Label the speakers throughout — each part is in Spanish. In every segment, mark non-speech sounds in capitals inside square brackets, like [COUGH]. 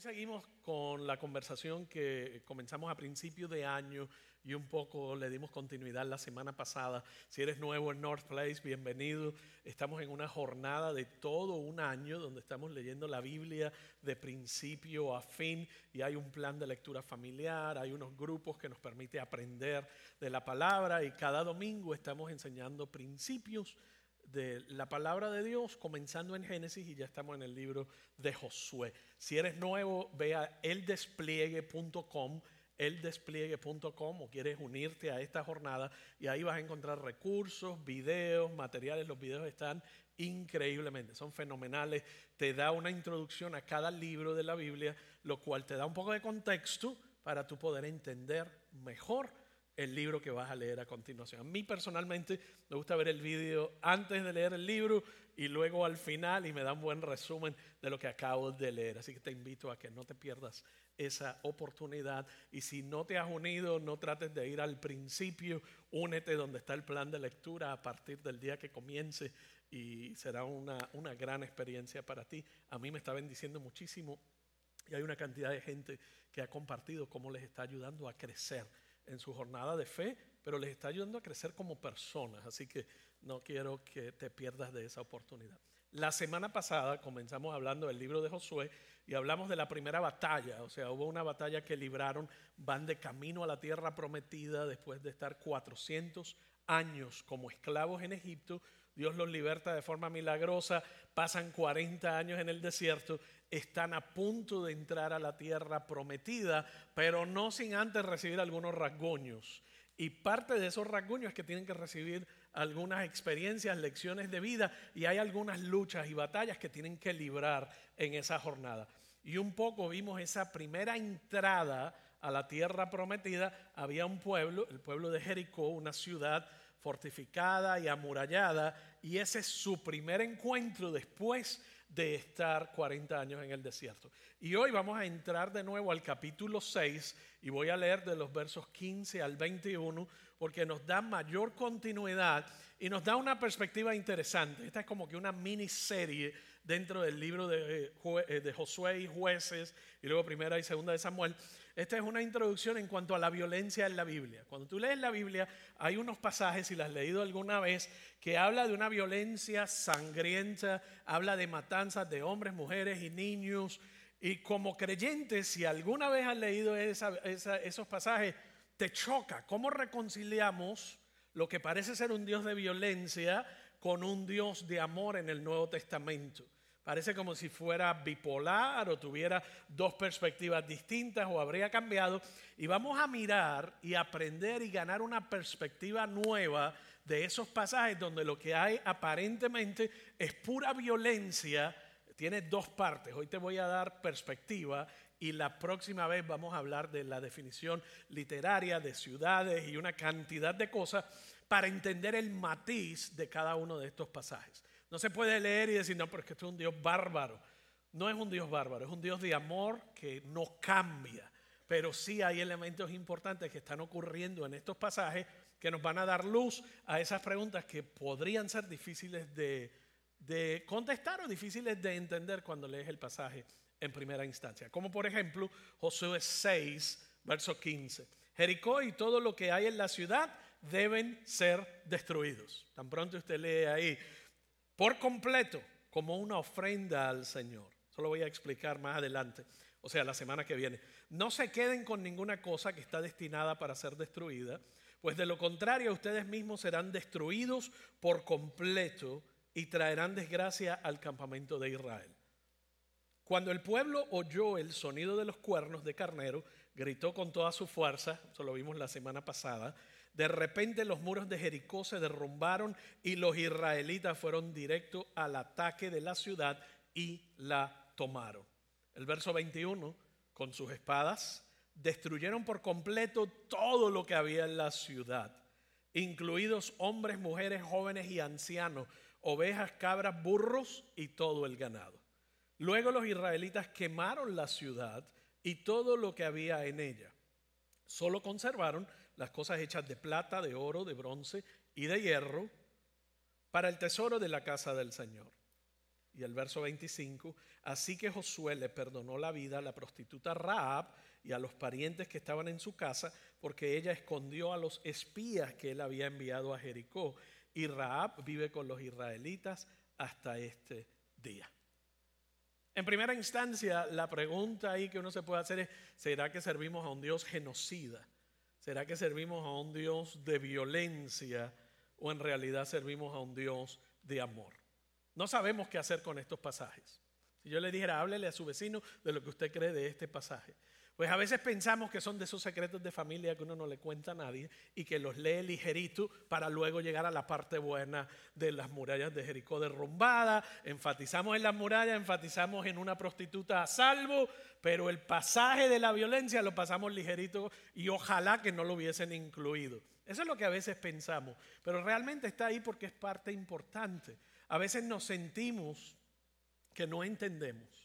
Speaker 1: Seguimos con la conversación que comenzamos a principios de año y un poco le dimos continuidad la semana pasada. Si eres nuevo en North Place, bienvenido. Estamos en una jornada de todo un año donde estamos leyendo la Biblia de principio a fin y hay un plan de lectura familiar, hay unos grupos que nos permite aprender de la palabra y cada domingo estamos enseñando principios de la palabra de Dios, comenzando en Génesis y ya estamos en el libro de Josué. Si eres nuevo, ve a eldespliegue.com, eldespliegue.com o quieres unirte a esta jornada y ahí vas a encontrar recursos, videos, materiales. Los videos están increíblemente, son fenomenales. Te da una introducción a cada libro de la Biblia, lo cual te da un poco de contexto para tú poder entender mejor el libro que vas a leer a continuación. A mí personalmente me gusta ver el vídeo antes de leer el libro y luego al final y me da un buen resumen de lo que acabo de leer. Así que te invito a que no te pierdas esa oportunidad y si no te has unido, no trates de ir al principio, únete donde está el plan de lectura a partir del día que comience y será una, una gran experiencia para ti. A mí me está bendiciendo muchísimo y hay una cantidad de gente que ha compartido cómo les está ayudando a crecer en su jornada de fe, pero les está ayudando a crecer como personas. Así que no quiero que te pierdas de esa oportunidad. La semana pasada comenzamos hablando del libro de Josué y hablamos de la primera batalla, o sea, hubo una batalla que libraron, van de camino a la tierra prometida después de estar 400 años como esclavos en Egipto, Dios los liberta de forma milagrosa, pasan 40 años en el desierto están a punto de entrar a la tierra prometida, pero no sin antes recibir algunos rasguños. Y parte de esos rasguños es que tienen que recibir algunas experiencias, lecciones de vida y hay algunas luchas y batallas que tienen que librar en esa jornada. Y un poco vimos esa primera entrada a la tierra prometida. Había un pueblo, el pueblo de Jericó, una ciudad fortificada y amurallada, y ese es su primer encuentro después de estar 40 años en el desierto. Y hoy vamos a entrar de nuevo al capítulo 6 y voy a leer de los versos 15 al 21 porque nos da mayor continuidad y nos da una perspectiva interesante. Esta es como que una miniserie dentro del libro de, eh, de Josué y jueces y luego primera y segunda de Samuel. Esta es una introducción en cuanto a la violencia en la Biblia. Cuando tú lees la Biblia, hay unos pasajes, si las has leído alguna vez, que habla de una violencia sangrienta, habla de matanzas de hombres, mujeres y niños. Y como creyente, si alguna vez has leído esos pasajes, te choca. ¿Cómo reconciliamos lo que parece ser un Dios de violencia con un Dios de amor en el Nuevo Testamento? Parece como si fuera bipolar o tuviera dos perspectivas distintas o habría cambiado. Y vamos a mirar y aprender y ganar una perspectiva nueva de esos pasajes donde lo que hay aparentemente es pura violencia. Tiene dos partes. Hoy te voy a dar perspectiva y la próxima vez vamos a hablar de la definición literaria de ciudades y una cantidad de cosas para entender el matiz de cada uno de estos pasajes. No se puede leer y decir, no, pero es que esto es un Dios bárbaro. No es un Dios bárbaro, es un Dios de amor que no cambia. Pero sí hay elementos importantes que están ocurriendo en estos pasajes que nos van a dar luz a esas preguntas que podrían ser difíciles de, de contestar o difíciles de entender cuando lees el pasaje en primera instancia. Como por ejemplo Josué 6, verso 15. Jericó y todo lo que hay en la ciudad deben ser destruidos. Tan pronto usted lee ahí por completo como una ofrenda al Señor. Eso lo voy a explicar más adelante, o sea, la semana que viene. No se queden con ninguna cosa que está destinada para ser destruida, pues de lo contrario ustedes mismos serán destruidos por completo y traerán desgracia al campamento de Israel. Cuando el pueblo oyó el sonido de los cuernos de carnero, gritó con toda su fuerza, eso lo vimos la semana pasada, de repente los muros de Jericó se derrumbaron y los israelitas fueron directo al ataque de la ciudad y la tomaron. El verso 21, con sus espadas, destruyeron por completo todo lo que había en la ciudad, incluidos hombres, mujeres, jóvenes y ancianos, ovejas, cabras, burros y todo el ganado. Luego los israelitas quemaron la ciudad y todo lo que había en ella. Solo conservaron las cosas hechas de plata, de oro, de bronce y de hierro para el tesoro de la casa del Señor. y el verso 25, así que Josué le perdonó la vida a la prostituta Raab y a los parientes que estaban en su casa, porque ella escondió a los espías que él había enviado a Jericó, y Raab vive con los israelitas hasta este día. En primera instancia, la pregunta ahí que uno se puede hacer es, ¿será que servimos a un Dios genocida? ¿Será que servimos a un Dios de violencia o en realidad servimos a un Dios de amor? No sabemos qué hacer con estos pasajes. Si yo le dijera, háblele a su vecino de lo que usted cree de este pasaje. Pues a veces pensamos que son de esos secretos de familia que uno no le cuenta a nadie y que los lee ligerito para luego llegar a la parte buena de las murallas de Jericó derrumbada. Enfatizamos en las murallas, enfatizamos en una prostituta a salvo, pero el pasaje de la violencia lo pasamos ligerito y ojalá que no lo hubiesen incluido. Eso es lo que a veces pensamos, pero realmente está ahí porque es parte importante. A veces nos sentimos que no entendemos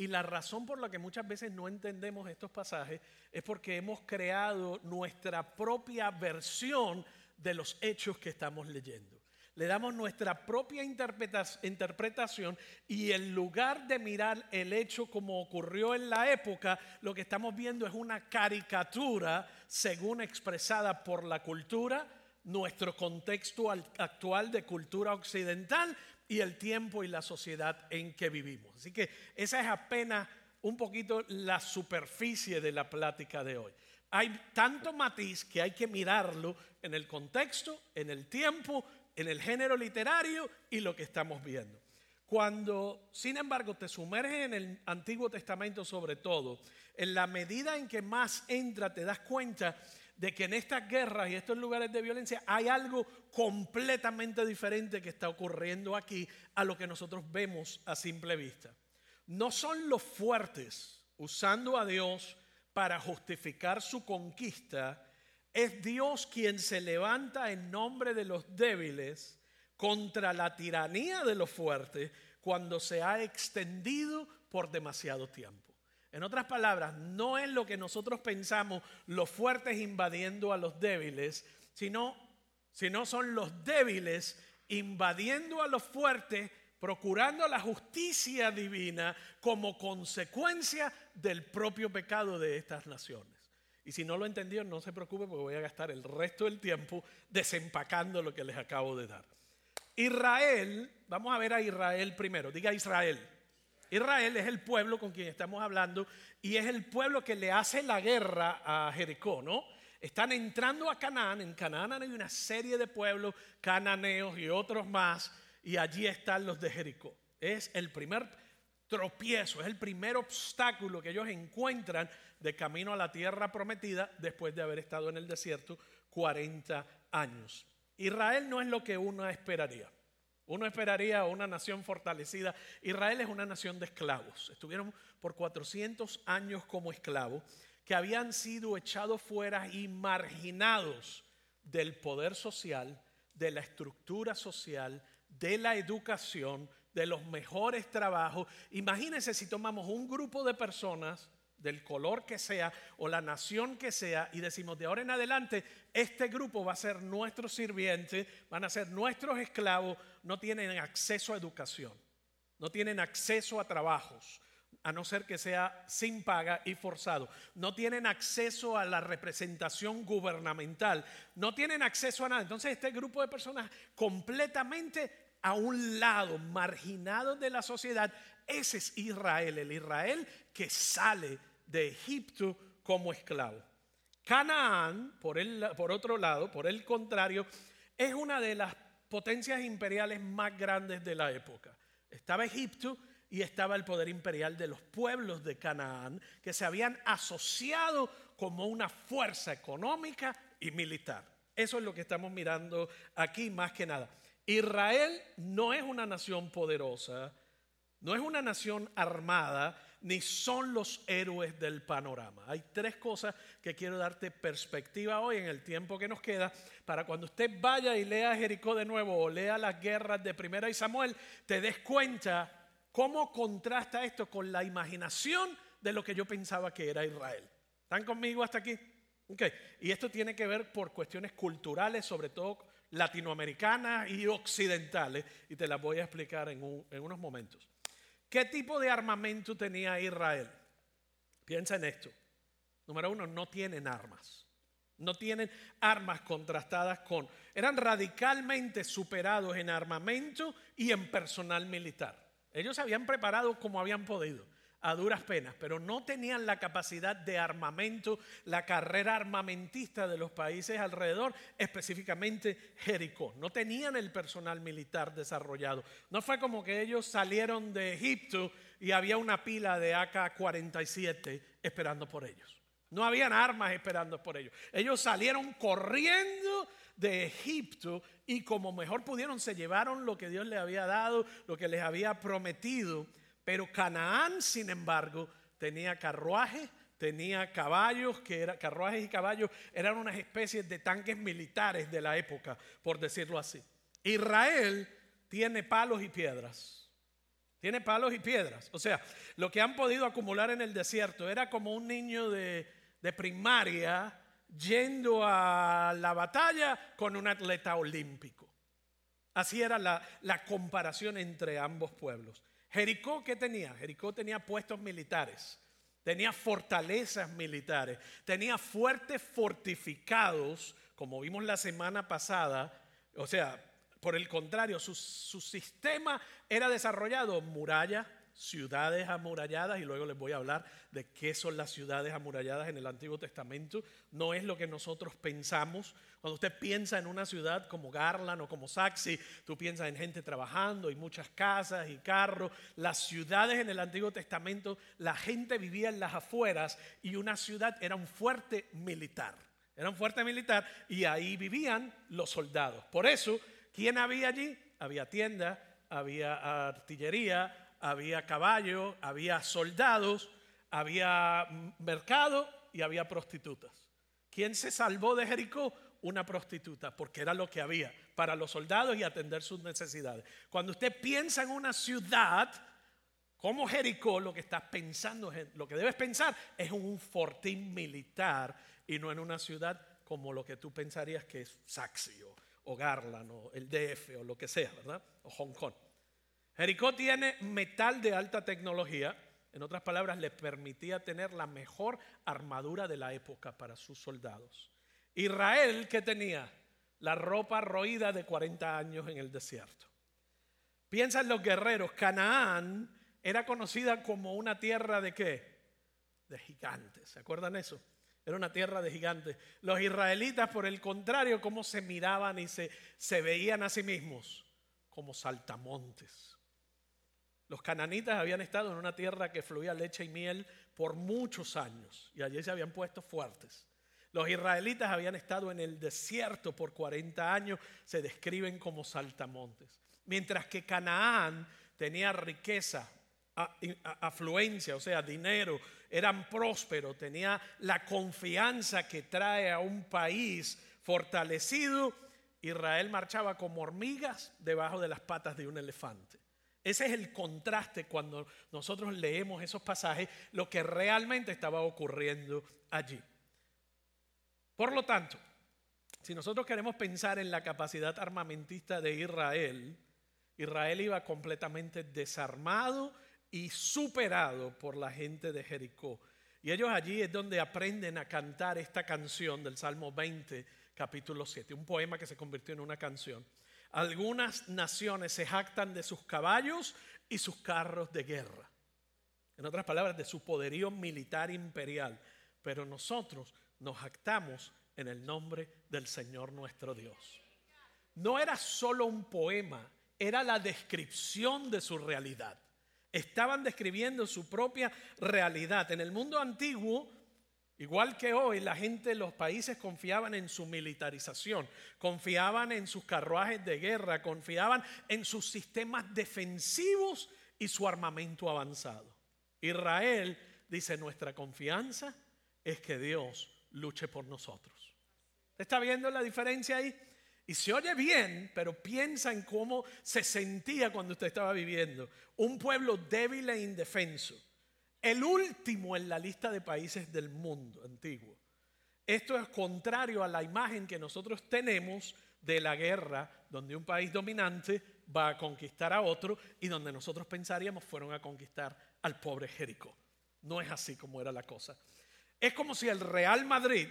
Speaker 1: y la razón por la que muchas veces no entendemos estos pasajes es porque hemos creado nuestra propia versión de los hechos que estamos leyendo. Le damos nuestra propia interpretación y en lugar de mirar el hecho como ocurrió en la época, lo que estamos viendo es una caricatura según expresada por la cultura, nuestro contexto actual de cultura occidental y el tiempo y la sociedad en que vivimos. Así que esa es apenas un poquito la superficie de la plática de hoy. Hay tanto matiz que hay que mirarlo en el contexto, en el tiempo, en el género literario y lo que estamos viendo. Cuando, sin embargo, te sumerges en el Antiguo Testamento sobre todo, en la medida en que más entra, te das cuenta de que en estas guerras y estos lugares de violencia hay algo completamente diferente que está ocurriendo aquí a lo que nosotros vemos a simple vista. No son los fuertes usando a Dios para justificar su conquista, es Dios quien se levanta en nombre de los débiles contra la tiranía de los fuertes cuando se ha extendido por demasiado tiempo. En otras palabras, no es lo que nosotros pensamos los fuertes invadiendo a los débiles, sino, sino son los débiles invadiendo a los fuertes, procurando la justicia divina como consecuencia del propio pecado de estas naciones. Y si no lo entendió, no se preocupe porque voy a gastar el resto del tiempo desempacando lo que les acabo de dar. Israel, vamos a ver a Israel primero, diga Israel. Israel es el pueblo con quien estamos hablando y es el pueblo que le hace la guerra a Jericó, ¿no? Están entrando a Canaán, en Canaán hay una serie de pueblos cananeos y otros más, y allí están los de Jericó. Es el primer tropiezo, es el primer obstáculo que ellos encuentran de camino a la tierra prometida después de haber estado en el desierto 40 años. Israel no es lo que uno esperaría. Uno esperaría una nación fortalecida. Israel es una nación de esclavos. Estuvieron por 400 años como esclavos que habían sido echados fuera y marginados del poder social, de la estructura social, de la educación, de los mejores trabajos. Imagínense si tomamos un grupo de personas del color que sea o la nación que sea y decimos de ahora en adelante este grupo va a ser nuestro sirviente, van a ser nuestros esclavos, no tienen acceso a educación, no tienen acceso a trabajos, a no ser que sea sin paga y forzado, no tienen acceso a la representación gubernamental, no tienen acceso a nada. Entonces este grupo de personas completamente a un lado, marginado de la sociedad, ese es Israel, el Israel que sale de Egipto como esclavo. Canaán, por, el, por otro lado, por el contrario, es una de las potencias imperiales más grandes de la época. Estaba Egipto y estaba el poder imperial de los pueblos de Canaán, que se habían asociado como una fuerza económica y militar. Eso es lo que estamos mirando aquí más que nada. Israel no es una nación poderosa, no es una nación armada, ni son los héroes del panorama. Hay tres cosas que quiero darte perspectiva hoy en el tiempo que nos queda para cuando usted vaya y lea Jericó de nuevo o lea las guerras de Primera y Samuel, te des cuenta cómo contrasta esto con la imaginación de lo que yo pensaba que era Israel. ¿Están conmigo hasta aquí? Y esto tiene que ver por cuestiones culturales, sobre todo latinoamericanas y occidentales, y te las voy a explicar en unos momentos. ¿Qué tipo de armamento tenía Israel? Piensa en esto. Número uno, no tienen armas. No tienen armas contrastadas con... Eran radicalmente superados en armamento y en personal militar. Ellos se habían preparado como habían podido a duras penas, pero no tenían la capacidad de armamento, la carrera armamentista de los países alrededor, específicamente Jericó. No tenían el personal militar desarrollado. No fue como que ellos salieron de Egipto y había una pila de AK-47 esperando por ellos. No habían armas esperando por ellos. Ellos salieron corriendo de Egipto y como mejor pudieron se llevaron lo que Dios les había dado, lo que les había prometido pero Canaán, sin embargo, tenía carruajes, tenía caballos, que eran carruajes y caballos eran unas especies de tanques militares de la época, por decirlo así. Israel tiene palos y piedras. Tiene palos y piedras. O sea, lo que han podido acumular en el desierto era como un niño de, primaria yendo a la batalla con un atleta olímpico. Así era la comparación entre ambos pueblos. Jericó, ¿qué tenía? Jericó tenía puestos militares, tenía fortalezas militares, tenía fuertes fortificados, como vimos la semana pasada. O sea, por el contrario, su, su sistema era desarrollado muralla, ciudades amuralladas y luego les voy a hablar de qué son las ciudades amuralladas en el Antiguo Testamento. No es lo que nosotros pensamos. Cuando usted piensa en una ciudad como Garland o como Saxi, tú piensas en gente trabajando y muchas casas y carros. Las ciudades en el Antiguo Testamento, la gente vivía en las afueras y una ciudad era un fuerte militar. Era un fuerte militar y ahí vivían los soldados. Por eso, ¿quién había allí? Había tiendas, había artillería, había caballos, había soldados, había mercado y había prostitutas. ¿Quién se salvó de Jericó? Una prostituta, porque era lo que había para los soldados y atender sus necesidades. Cuando usted piensa en una ciudad como Jericó, lo que estás pensando, lo que debes pensar es un fortín militar y no en una ciudad como lo que tú pensarías que es Saxi o, o Garland o el DF o lo que sea, ¿verdad? O Hong Kong. Jericó tiene metal de alta tecnología, en otras palabras, le permitía tener la mejor armadura de la época para sus soldados. Israel, ¿qué tenía? La ropa roída de 40 años en el desierto. Piensa en los guerreros. Canaán era conocida como una tierra de qué? De gigantes. ¿Se acuerdan eso? Era una tierra de gigantes. Los israelitas, por el contrario, cómo se miraban y se veían a sí mismos como saltamontes los cananitas habían estado en una tierra que fluía leche y miel por muchos años y allí se habían puesto fuertes. Los israelitas habían estado en el desierto por 40 años, se describen como saltamontes. Mientras que Canaán tenía riqueza, afluencia, o sea, dinero, eran prósperos, tenía la confianza que trae a un país fortalecido, Israel marchaba como hormigas debajo de las patas de un elefante. Ese es el contraste cuando nosotros leemos esos pasajes, lo que realmente estaba ocurriendo allí. Por lo tanto, si nosotros queremos pensar en la capacidad armamentista de Israel, Israel iba completamente desarmado y superado por la gente de Jericó. Y ellos allí es donde aprenden a cantar esta canción del Salmo 20, capítulo 7, un poema que se convirtió en una canción. Algunas naciones se jactan de sus caballos y sus carros de guerra. En otras palabras, de su poderío militar imperial. Pero nosotros nos jactamos en el nombre del Señor nuestro Dios. No era solo un poema, era la descripción de su realidad. Estaban describiendo su propia realidad. En el mundo antiguo, Igual que hoy, la gente los países confiaban en su militarización, confiaban en sus carruajes de guerra, confiaban en sus sistemas defensivos y su armamento avanzado. Israel dice, nuestra confianza es que Dios luche por nosotros. ¿Está viendo la diferencia ahí? Y se oye bien, pero piensa en cómo se sentía cuando usted estaba viviendo. Un pueblo débil e indefenso el último en la lista de países del mundo antiguo. Esto es contrario a la imagen que nosotros tenemos de la guerra, donde un país dominante va a conquistar a otro y donde nosotros pensaríamos fueron a conquistar al pobre Jericó. No es así como era la cosa. Es como si el Real Madrid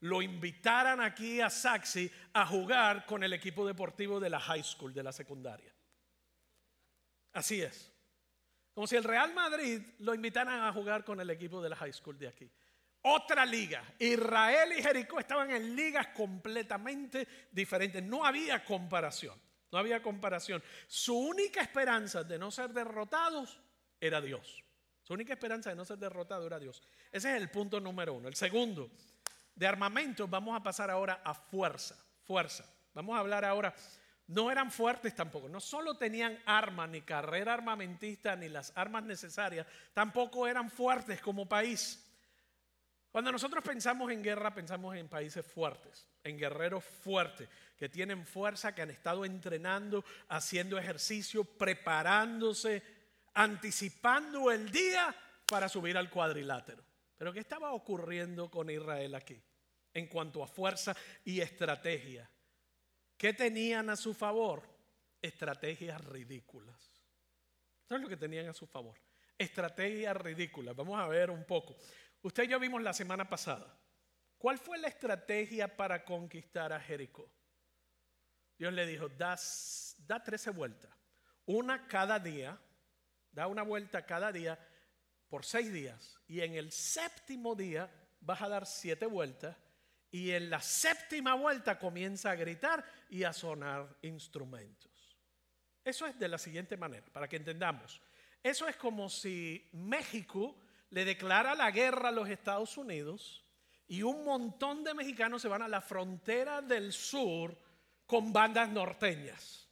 Speaker 1: lo invitaran aquí a Saxi a jugar con el equipo deportivo de la high school, de la secundaria. Así es. Como si el Real Madrid lo invitaran a jugar con el equipo de la high school de aquí. Otra liga. Israel y Jericó estaban en ligas completamente diferentes. No había comparación. No había comparación. Su única esperanza de no ser derrotados era Dios. Su única esperanza de no ser derrotado era Dios. Ese es el punto número uno. El segundo, de armamento, vamos a pasar ahora a fuerza. Fuerza. Vamos a hablar ahora. No eran fuertes tampoco. No solo tenían armas, ni carrera armamentista, ni las armas necesarias. Tampoco eran fuertes como país. Cuando nosotros pensamos en guerra, pensamos en países fuertes, en guerreros fuertes, que tienen fuerza, que han estado entrenando, haciendo ejercicio, preparándose, anticipando el día para subir al cuadrilátero. Pero ¿qué estaba ocurriendo con Israel aquí en cuanto a fuerza y estrategia? ¿Qué tenían a su favor? Estrategias ridículas. Eso es lo que tenían a su favor. Estrategias ridículas. Vamos a ver un poco. Usted y yo vimos la semana pasada. ¿Cuál fue la estrategia para conquistar a Jericó? Dios le dijo, da, da 13 vueltas, una cada día, da una vuelta cada día por seis días. Y en el séptimo día vas a dar siete vueltas. Y en la séptima vuelta comienza a gritar y a sonar instrumentos. Eso es de la siguiente manera, para que entendamos. Eso es como si México le declara la guerra a los Estados Unidos y un montón de mexicanos se van a la frontera del sur con bandas norteñas.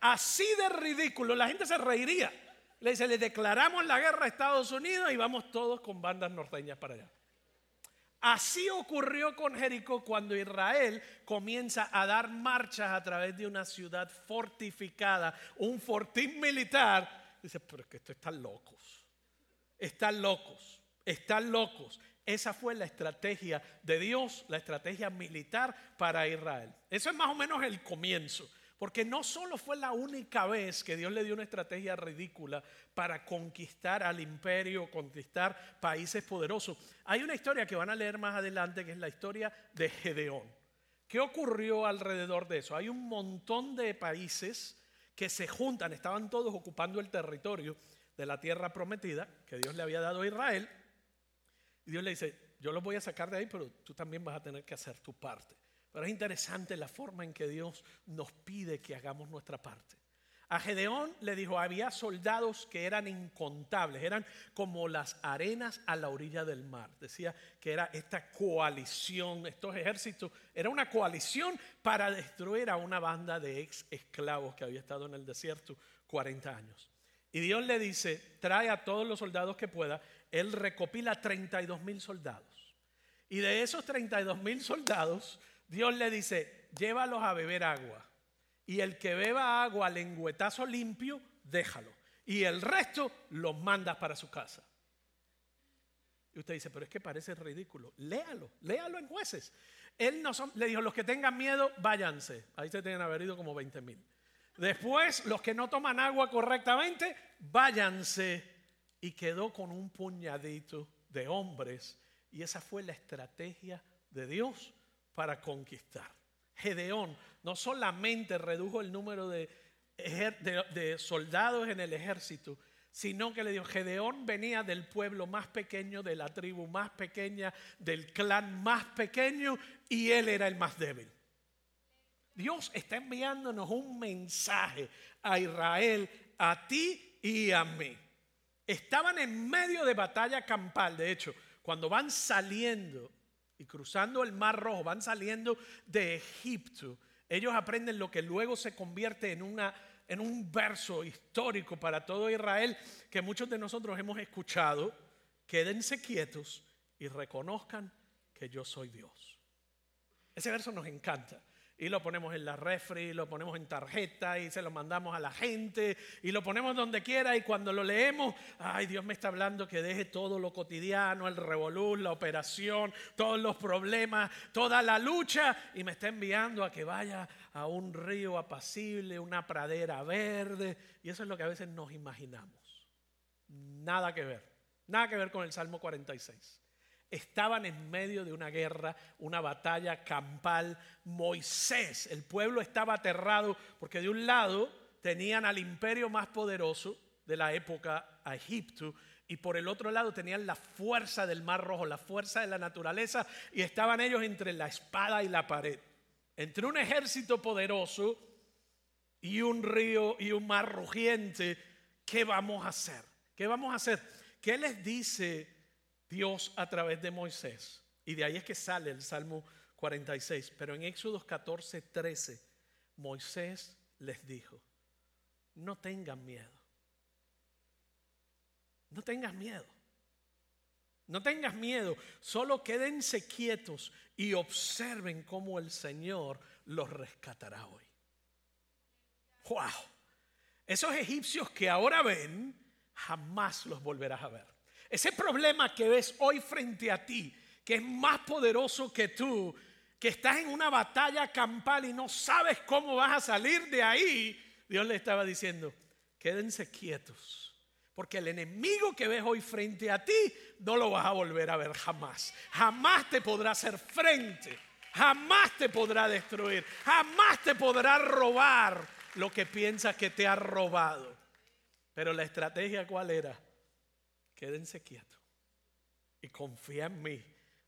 Speaker 1: Así de ridículo, la gente se reiría. Le dice, le declaramos la guerra a Estados Unidos y vamos todos con bandas norteñas para allá. Así ocurrió con Jericó cuando Israel comienza a dar marchas a través de una ciudad fortificada, un fortín militar. Dice, pero es que esto están locos. Están locos, están locos. Esa fue la estrategia de Dios, la estrategia militar para Israel. Eso es más o menos el comienzo. Porque no solo fue la única vez que Dios le dio una estrategia ridícula para conquistar al imperio, conquistar países poderosos. Hay una historia que van a leer más adelante que es la historia de Gedeón. ¿Qué ocurrió alrededor de eso? Hay un montón de países que se juntan, estaban todos ocupando el territorio de la tierra prometida que Dios le había dado a Israel. Y Dios le dice, yo los voy a sacar de ahí, pero tú también vas a tener que hacer tu parte. Pero es interesante la forma en que Dios nos pide que hagamos nuestra parte. A Gedeón le dijo, había soldados que eran incontables, eran como las arenas a la orilla del mar. Decía que era esta coalición, estos ejércitos, era una coalición para destruir a una banda de ex esclavos que había estado en el desierto 40 años. Y Dios le dice, trae a todos los soldados que pueda. Él recopila 32 mil soldados. Y de esos 32 mil soldados, Dios le dice, llévalos a beber agua. Y el que beba agua lengüetazo limpio, déjalo. Y el resto los mandas para su casa. Y usted dice, pero es que parece ridículo. Léalo, léalo en jueces. Él no son, le dijo, los que tengan miedo, váyanse. Ahí se tienen haber ido como 20 mil. Después, los que no toman agua correctamente, váyanse. Y quedó con un puñadito de hombres. Y esa fue la estrategia de Dios para conquistar. Gedeón no solamente redujo el número de, soldados en el ejército, sino que le dijo, Gedeón venía del pueblo más pequeño, de la tribu más pequeña, del clan más pequeño, y él era el más débil. Dios está enviándonos un mensaje a Israel, a ti y a mí. Estaban en medio de batalla campal, de hecho, cuando van saliendo y cruzando el Mar Rojo, van saliendo de Egipto, ellos aprenden lo que luego se convierte en, una, en un verso histórico para todo Israel que muchos de nosotros hemos escuchado. Quédense quietos y reconozcan que yo soy Dios. Ese verso nos encanta. Y lo ponemos en la refri, lo ponemos en tarjeta y se lo mandamos a la gente y lo ponemos donde quiera y cuando lo leemos, ay Dios me está hablando que deje todo lo cotidiano, el revolú, la operación, todos los problemas, toda la lucha y me está enviando a que vaya a un río apacible, una pradera verde y eso es lo que a veces nos imaginamos. Nada que ver, nada que ver con el Salmo 46 estaban en medio de una guerra, una batalla campal. Moisés, el pueblo estaba aterrado porque de un lado tenían al imperio más poderoso de la época, a Egipto, y por el otro lado tenían la fuerza del mar rojo, la fuerza de la naturaleza, y estaban ellos entre la espada y la pared, entre un ejército poderoso y un río y un mar rugiente. ¿Qué vamos a hacer? ¿Qué vamos a hacer? ¿Qué les dice Dios a través de Moisés. Y de ahí es que sale el Salmo 46. Pero en Éxodo 14, 13, Moisés les dijo, no tengan miedo. No tengas miedo. No tengas miedo, solo quédense quietos y observen cómo el Señor los rescatará hoy. ¡Wow! Esos egipcios que ahora ven, jamás los volverás a ver. Ese problema que ves hoy frente a ti, que es más poderoso que tú, que estás en una batalla campal y no sabes cómo vas a salir de ahí, Dios le estaba diciendo, quédense quietos, porque el enemigo que ves hoy frente a ti no lo vas a volver a ver jamás. Jamás te podrá hacer frente, jamás te podrá destruir, jamás te podrá robar lo que piensas que te ha robado. Pero la estrategia cuál era? Quédense quietos y confía en mí,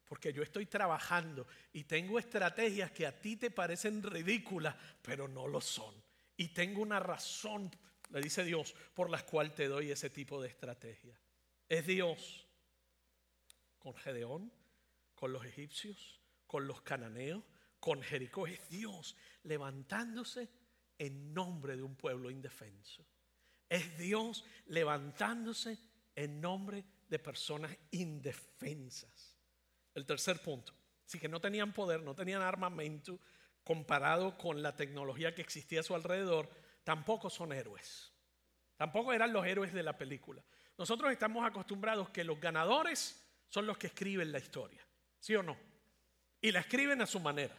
Speaker 1: porque yo estoy trabajando y tengo estrategias que a ti te parecen ridículas, pero no lo son. Y tengo una razón, le dice Dios, por la cual te doy ese tipo de estrategia. Es Dios con Gedeón, con los egipcios, con los cananeos, con Jericó. Es Dios levantándose en nombre de un pueblo indefenso. Es Dios levantándose en nombre de personas indefensas. El tercer punto, si que no tenían poder, no tenían armamento comparado con la tecnología que existía a su alrededor, tampoco son héroes. Tampoco eran los héroes de la película. Nosotros estamos acostumbrados que los ganadores son los que escriben la historia, ¿sí o no? Y la escriben a su manera.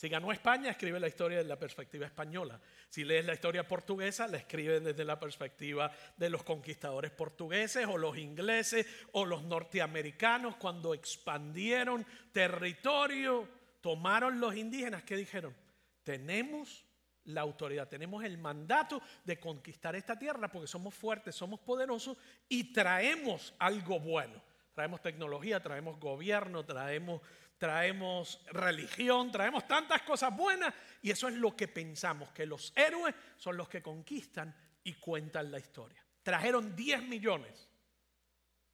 Speaker 1: Si ganó España, escribe la historia desde la perspectiva española. Si lees la historia portuguesa, la escriben desde la perspectiva de los conquistadores portugueses o los ingleses o los norteamericanos cuando expandieron territorio, tomaron los indígenas que dijeron, tenemos la autoridad, tenemos el mandato de conquistar esta tierra porque somos fuertes, somos poderosos y traemos algo bueno. Traemos tecnología, traemos gobierno, traemos traemos religión, traemos tantas cosas buenas y eso es lo que pensamos, que los héroes son los que conquistan y cuentan la historia. Trajeron 10 millones,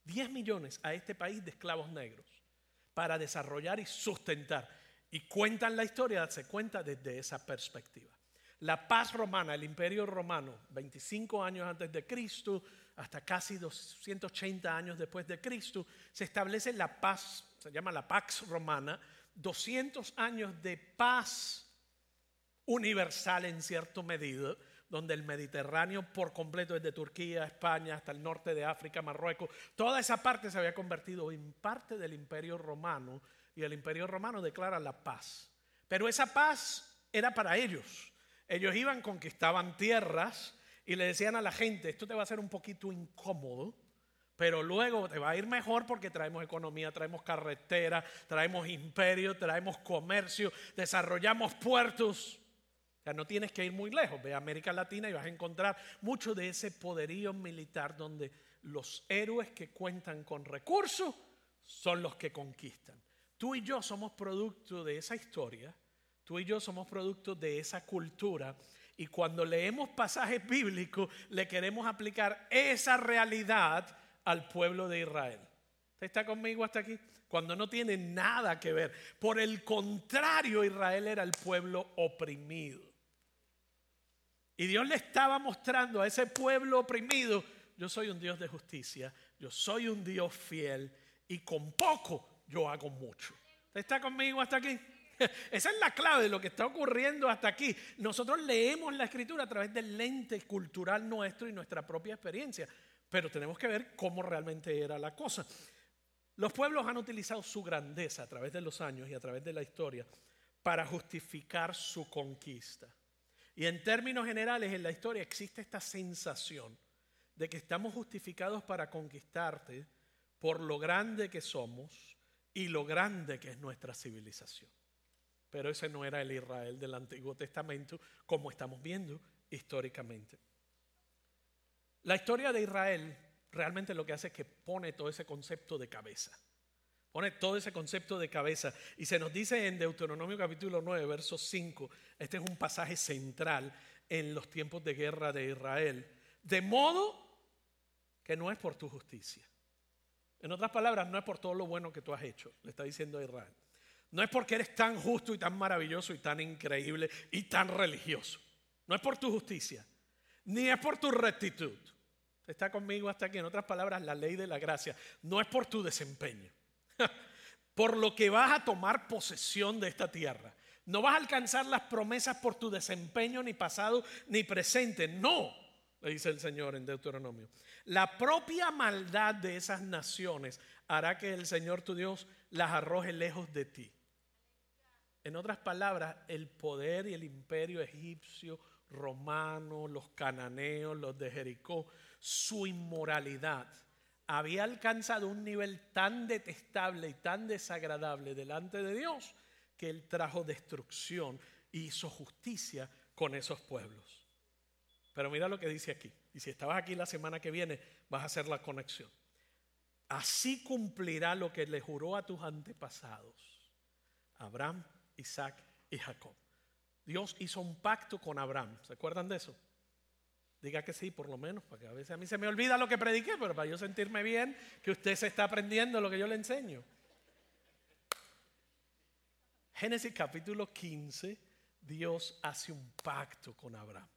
Speaker 1: 10 millones a este país de esclavos negros para desarrollar y sustentar. Y cuentan la historia, se cuenta desde esa perspectiva. La paz romana, el imperio romano, 25 años antes de Cristo, hasta casi 280 años después de Cristo, se establece la paz, se llama la Pax Romana, 200 años de paz universal en cierto medida, donde el Mediterráneo por completo, desde Turquía, España, hasta el norte de África, Marruecos, toda esa parte se había convertido en parte del imperio romano y el imperio romano declara la paz. Pero esa paz era para ellos. Ellos iban, conquistaban tierras, y le decían a la gente, esto te va a ser un poquito incómodo, pero luego te va a ir mejor porque traemos economía, traemos carretera, traemos imperio, traemos comercio, desarrollamos puertos. O sea, no tienes que ir muy lejos, ve a América Latina y vas a encontrar mucho de ese poderío militar donde los héroes que cuentan con recursos son los que conquistan. Tú y yo somos producto de esa historia, tú y yo somos producto de esa cultura y cuando leemos pasajes bíblicos, le queremos aplicar esa realidad al pueblo de Israel. ¿Usted está conmigo hasta aquí? Cuando no tiene nada que ver. Por el contrario, Israel era el pueblo oprimido. Y Dios le estaba mostrando a ese pueblo oprimido, yo soy un Dios de justicia, yo soy un Dios fiel y con poco yo hago mucho. ¿Usted está conmigo hasta aquí? [LAUGHS] Esa es la clave de lo que está ocurriendo hasta aquí. Nosotros leemos la escritura a través del lente cultural nuestro y nuestra propia experiencia, pero tenemos que ver cómo realmente era la cosa. Los pueblos han utilizado su grandeza a través de los años y a través de la historia para justificar su conquista. Y en términos generales en la historia existe esta sensación de que estamos justificados para conquistarte por lo grande que somos y lo grande que es nuestra civilización. Pero ese no era el Israel del Antiguo Testamento como estamos viendo históricamente. La historia de Israel realmente lo que hace es que pone todo ese concepto de cabeza. Pone todo ese concepto de cabeza. Y se nos dice en Deuteronomio capítulo 9, verso 5, este es un pasaje central en los tiempos de guerra de Israel. De modo que no es por tu justicia. En otras palabras, no es por todo lo bueno que tú has hecho, le está diciendo a Israel. No es porque eres tan justo y tan maravilloso y tan increíble y tan religioso. No es por tu justicia, ni es por tu rectitud. Está conmigo hasta aquí. En otras palabras, la ley de la gracia. No es por tu desempeño. [LAUGHS] por lo que vas a tomar posesión de esta tierra. No vas a alcanzar las promesas por tu desempeño ni pasado ni presente. No, le dice el Señor en Deuteronomio. La propia maldad de esas naciones hará que el Señor tu Dios las arroje lejos de ti. En otras palabras, el poder y el imperio egipcio, romano, los cananeos, los de Jericó, su inmoralidad había alcanzado un nivel tan detestable y tan desagradable delante de Dios que Él trajo destrucción y hizo justicia con esos pueblos. Pero mira lo que dice aquí. Y si estabas aquí la semana que viene, vas a hacer la conexión. Así cumplirá lo que le juró a tus antepasados, Abraham, Isaac y Jacob. Dios hizo un pacto con Abraham. ¿Se acuerdan de eso? Diga que sí, por lo menos, porque a veces a mí se me olvida lo que prediqué, pero para yo sentirme bien que usted se está aprendiendo lo que yo le enseño. Génesis capítulo 15, Dios hace un pacto con Abraham.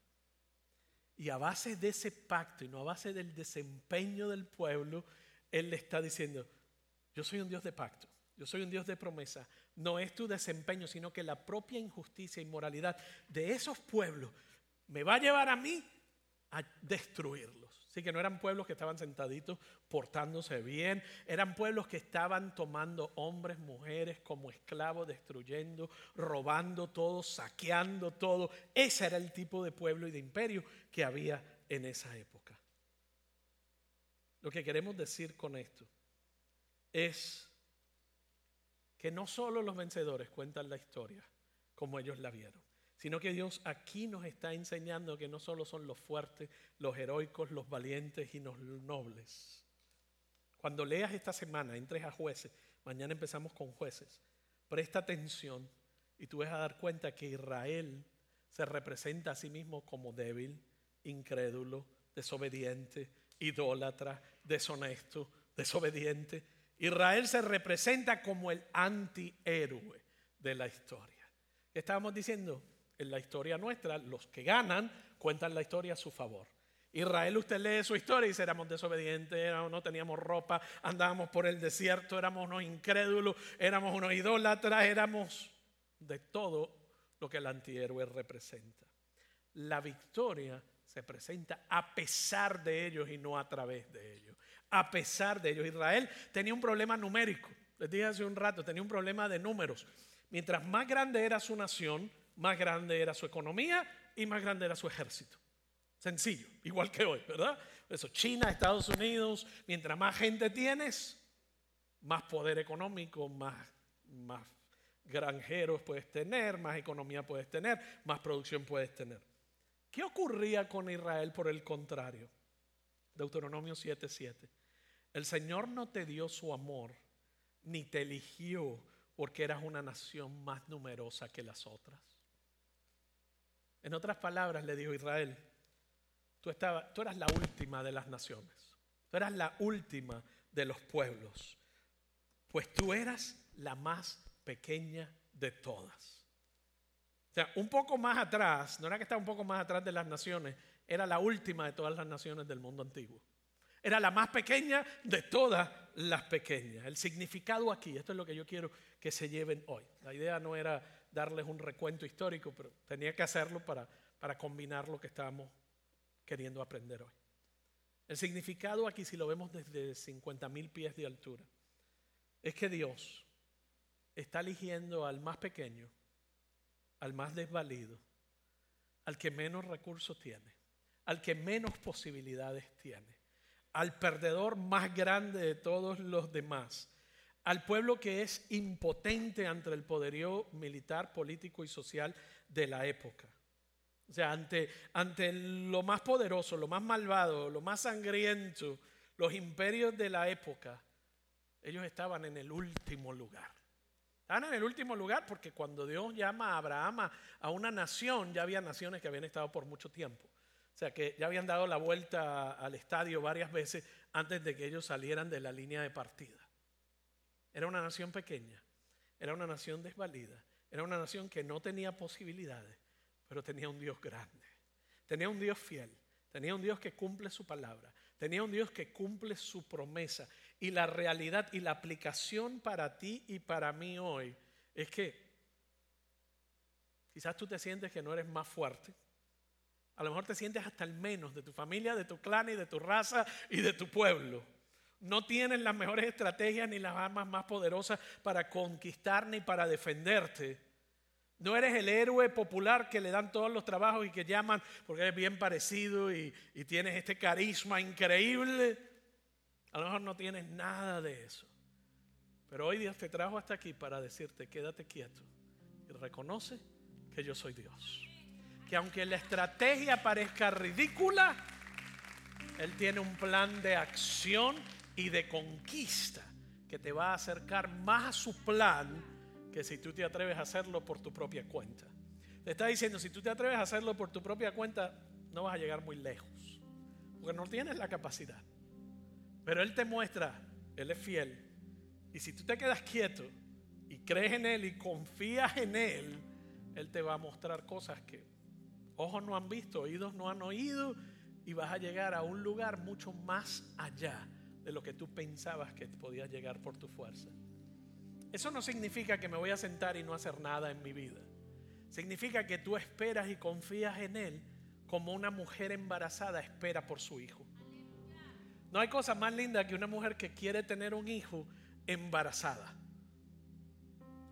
Speaker 1: Y a base de ese pacto y no a base del desempeño del pueblo, Él le está diciendo, yo soy un Dios de pacto, yo soy un Dios de promesa. No es tu desempeño, sino que la propia injusticia y moralidad de esos pueblos me va a llevar a mí a destruirlos. Así que no eran pueblos que estaban sentaditos portándose bien, eran pueblos que estaban tomando hombres, mujeres como esclavos, destruyendo, robando todo, saqueando todo. Ese era el tipo de pueblo y de imperio que había en esa época. Lo que queremos decir con esto es que no solo los vencedores cuentan la historia como ellos la vieron sino que Dios aquí nos está enseñando que no solo son los fuertes, los heroicos, los valientes y los nobles. Cuando leas esta semana, entres a jueces, mañana empezamos con jueces, presta atención y tú vas a dar cuenta que Israel se representa a sí mismo como débil, incrédulo, desobediente, idólatra, deshonesto, desobediente. Israel se representa como el antihéroe de la historia. ¿Qué estábamos diciendo? En la historia nuestra, los que ganan cuentan la historia a su favor. Israel, usted lee su historia y dice, éramos desobedientes, no teníamos ropa, andábamos por el desierto, éramos unos incrédulos, éramos unos idólatras, éramos de todo lo que el antihéroe representa. La victoria se presenta a pesar de ellos y no a través de ellos. A pesar de ellos. Israel tenía un problema numérico. Les dije hace un rato, tenía un problema de números. Mientras más grande era su nación, más grande era su economía y más grande era su ejército. Sencillo, igual que hoy, ¿verdad? Eso, China, Estados Unidos, mientras más gente tienes, más poder económico, más, más granjeros puedes tener, más economía puedes tener, más producción puedes tener. ¿Qué ocurría con Israel por el contrario? Deuteronomio 7:7. El Señor no te dio su amor, ni te eligió porque eras una nación más numerosa que las otras. En otras palabras, le dijo Israel, tú, tú eras la última de las naciones, tú eras la última de los pueblos, pues tú eras la más pequeña de todas. O sea, un poco más atrás, no era que estaba un poco más atrás de las naciones, era la última de todas las naciones del mundo antiguo. Era la más pequeña de todas las pequeñas. El significado aquí, esto es lo que yo quiero que se lleven hoy. La idea no era darles un recuento histórico, pero tenía que hacerlo para, para combinar lo que estábamos queriendo aprender hoy. El significado aquí, si lo vemos desde 50 mil pies de altura, es que Dios está eligiendo al más pequeño, al más desvalido, al que menos recursos tiene, al que menos posibilidades tiene, al perdedor más grande de todos los demás, al pueblo que es impotente ante el poderío militar, político y social de la época. O sea, ante, ante lo más poderoso, lo más malvado, lo más sangriento, los imperios de la época, ellos estaban en el último lugar. Estaban en el último lugar porque cuando Dios llama a Abraham a una nación, ya había naciones que habían estado por mucho tiempo. O sea, que ya habían dado la vuelta al estadio varias veces antes de que ellos salieran de la línea de partida. Era una nación pequeña, era una nación desvalida, era una nación que no tenía posibilidades, pero tenía un Dios grande, tenía un Dios fiel, tenía un Dios que cumple su palabra, tenía un Dios que cumple su promesa y la realidad y la aplicación para ti y para mí hoy es que quizás tú te sientes que no eres más fuerte. A lo mejor te sientes hasta el menos de tu familia, de tu clan y de tu raza y de tu pueblo. No tienes las mejores estrategias ni las armas más poderosas para conquistar ni para defenderte. No eres el héroe popular que le dan todos los trabajos y que llaman porque eres bien parecido y, y tienes este carisma increíble. A lo mejor no tienes nada de eso. Pero hoy Dios te trajo hasta aquí para decirte, quédate quieto y reconoce que yo soy Dios. Que aunque la estrategia parezca ridícula, Él tiene un plan de acción y de conquista que te va a acercar más a su plan que si tú te atreves a hacerlo por tu propia cuenta. Te está diciendo, si tú te atreves a hacerlo por tu propia cuenta, no vas a llegar muy lejos, porque no tienes la capacidad. Pero Él te muestra, Él es fiel. Y si tú te quedas quieto y crees en Él y confías en Él, Él te va a mostrar cosas que ojos no han visto, oídos no han oído, y vas a llegar a un lugar mucho más allá de lo que tú pensabas que podías llegar por tu fuerza. Eso no significa que me voy a sentar y no hacer nada en mi vida. Significa que tú esperas y confías en Él como una mujer embarazada espera por su hijo. No hay cosa más linda que una mujer que quiere tener un hijo embarazada.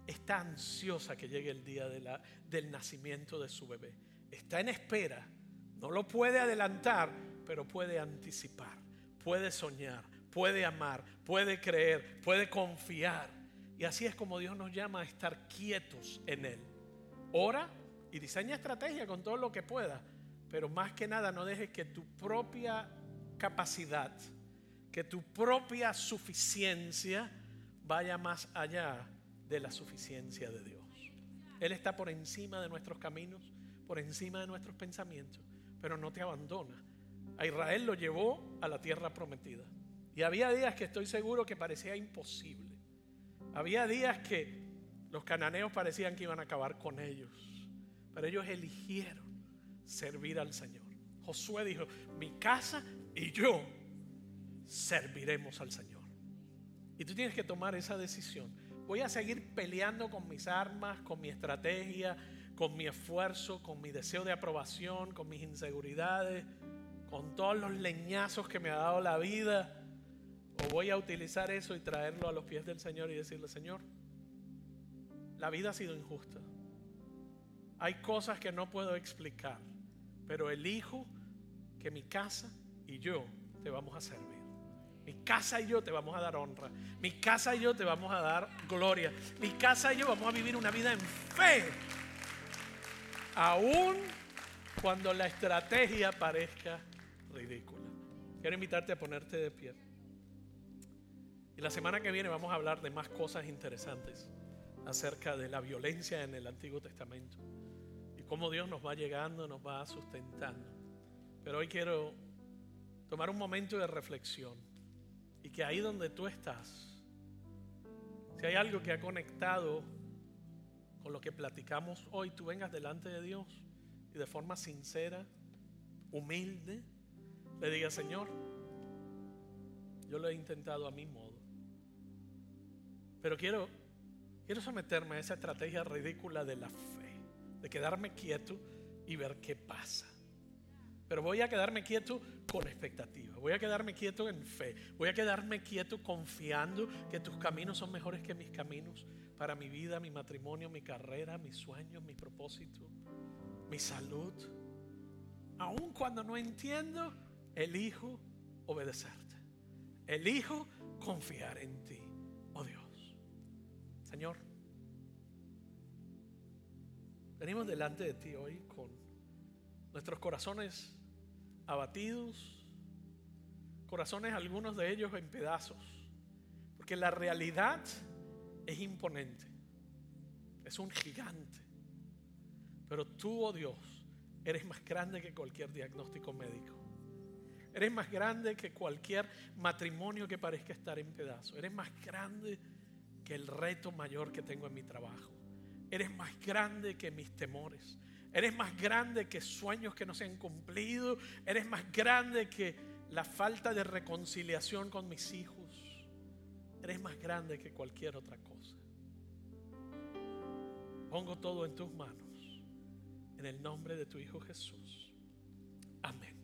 Speaker 1: Está ansiosa que llegue el día del nacimiento de su bebé. Está en espera. No lo puede adelantar, pero puede anticipar, puede soñar, puede amar, puede creer, puede confiar. Y así es como Dios nos llama a estar quietos en Él. Ora y diseña estrategia con todo lo que pueda, pero más que nada no dejes que tu propia capacidad, que tu propia suficiencia vaya más allá de la suficiencia de Dios. Él está por encima de nuestros caminos, por encima de nuestros pensamientos, pero no te abandona. A Israel lo llevó a la tierra prometida. Y había días que estoy seguro que parecía imposible. Había días que los cananeos parecían que iban a acabar con ellos. Pero ellos eligieron servir al Señor. Josué dijo, mi casa y yo serviremos al Señor. Y tú tienes que tomar esa decisión. Voy a seguir peleando con mis armas, con mi estrategia, con mi esfuerzo, con mi deseo de aprobación, con mis inseguridades, con todos los leñazos que me ha dado la vida. O voy a utilizar eso y traerlo a los pies del Señor y decirle, Señor, la vida ha sido injusta. Hay cosas que no puedo explicar, pero elijo que mi casa y yo te vamos a servir. Mi casa y yo te vamos a dar honra. Mi casa y yo te vamos a dar gloria. Mi casa y yo vamos a vivir una vida en fe. Aún cuando la estrategia parezca ridícula. Quiero invitarte a ponerte de pie. Y la semana que viene vamos a hablar de más cosas interesantes acerca de la violencia en el Antiguo Testamento y cómo Dios nos va llegando, nos va sustentando. Pero hoy quiero tomar un momento de reflexión y que ahí donde tú estás, si hay algo que ha conectado con lo que platicamos hoy, tú vengas delante de Dios y de forma sincera, humilde, le digas, Señor, yo lo he intentado a mi modo. Pero quiero, quiero someterme a esa estrategia ridícula de la fe, de quedarme quieto y ver qué pasa. Pero voy a quedarme quieto con expectativa. Voy a quedarme quieto en fe. Voy a quedarme quieto confiando que tus caminos son mejores que mis caminos para mi vida, mi matrimonio, mi carrera, mis sueños, mi propósito, mi salud. Aun cuando no entiendo, elijo obedecerte. Elijo confiar en ti. Señor, venimos delante de ti hoy con nuestros corazones abatidos, corazones algunos de ellos en pedazos, porque la realidad es imponente, es un gigante, pero tú, oh Dios, eres más grande que cualquier diagnóstico médico. Eres más grande que cualquier matrimonio que parezca estar en pedazos. Eres más grande que el reto mayor que tengo en mi trabajo. Eres más grande que mis temores. Eres más grande que sueños que no se han cumplido. Eres más grande que la falta de reconciliación con mis hijos. Eres más grande que cualquier otra cosa. Pongo todo en tus manos. En el nombre de tu Hijo Jesús. Amén.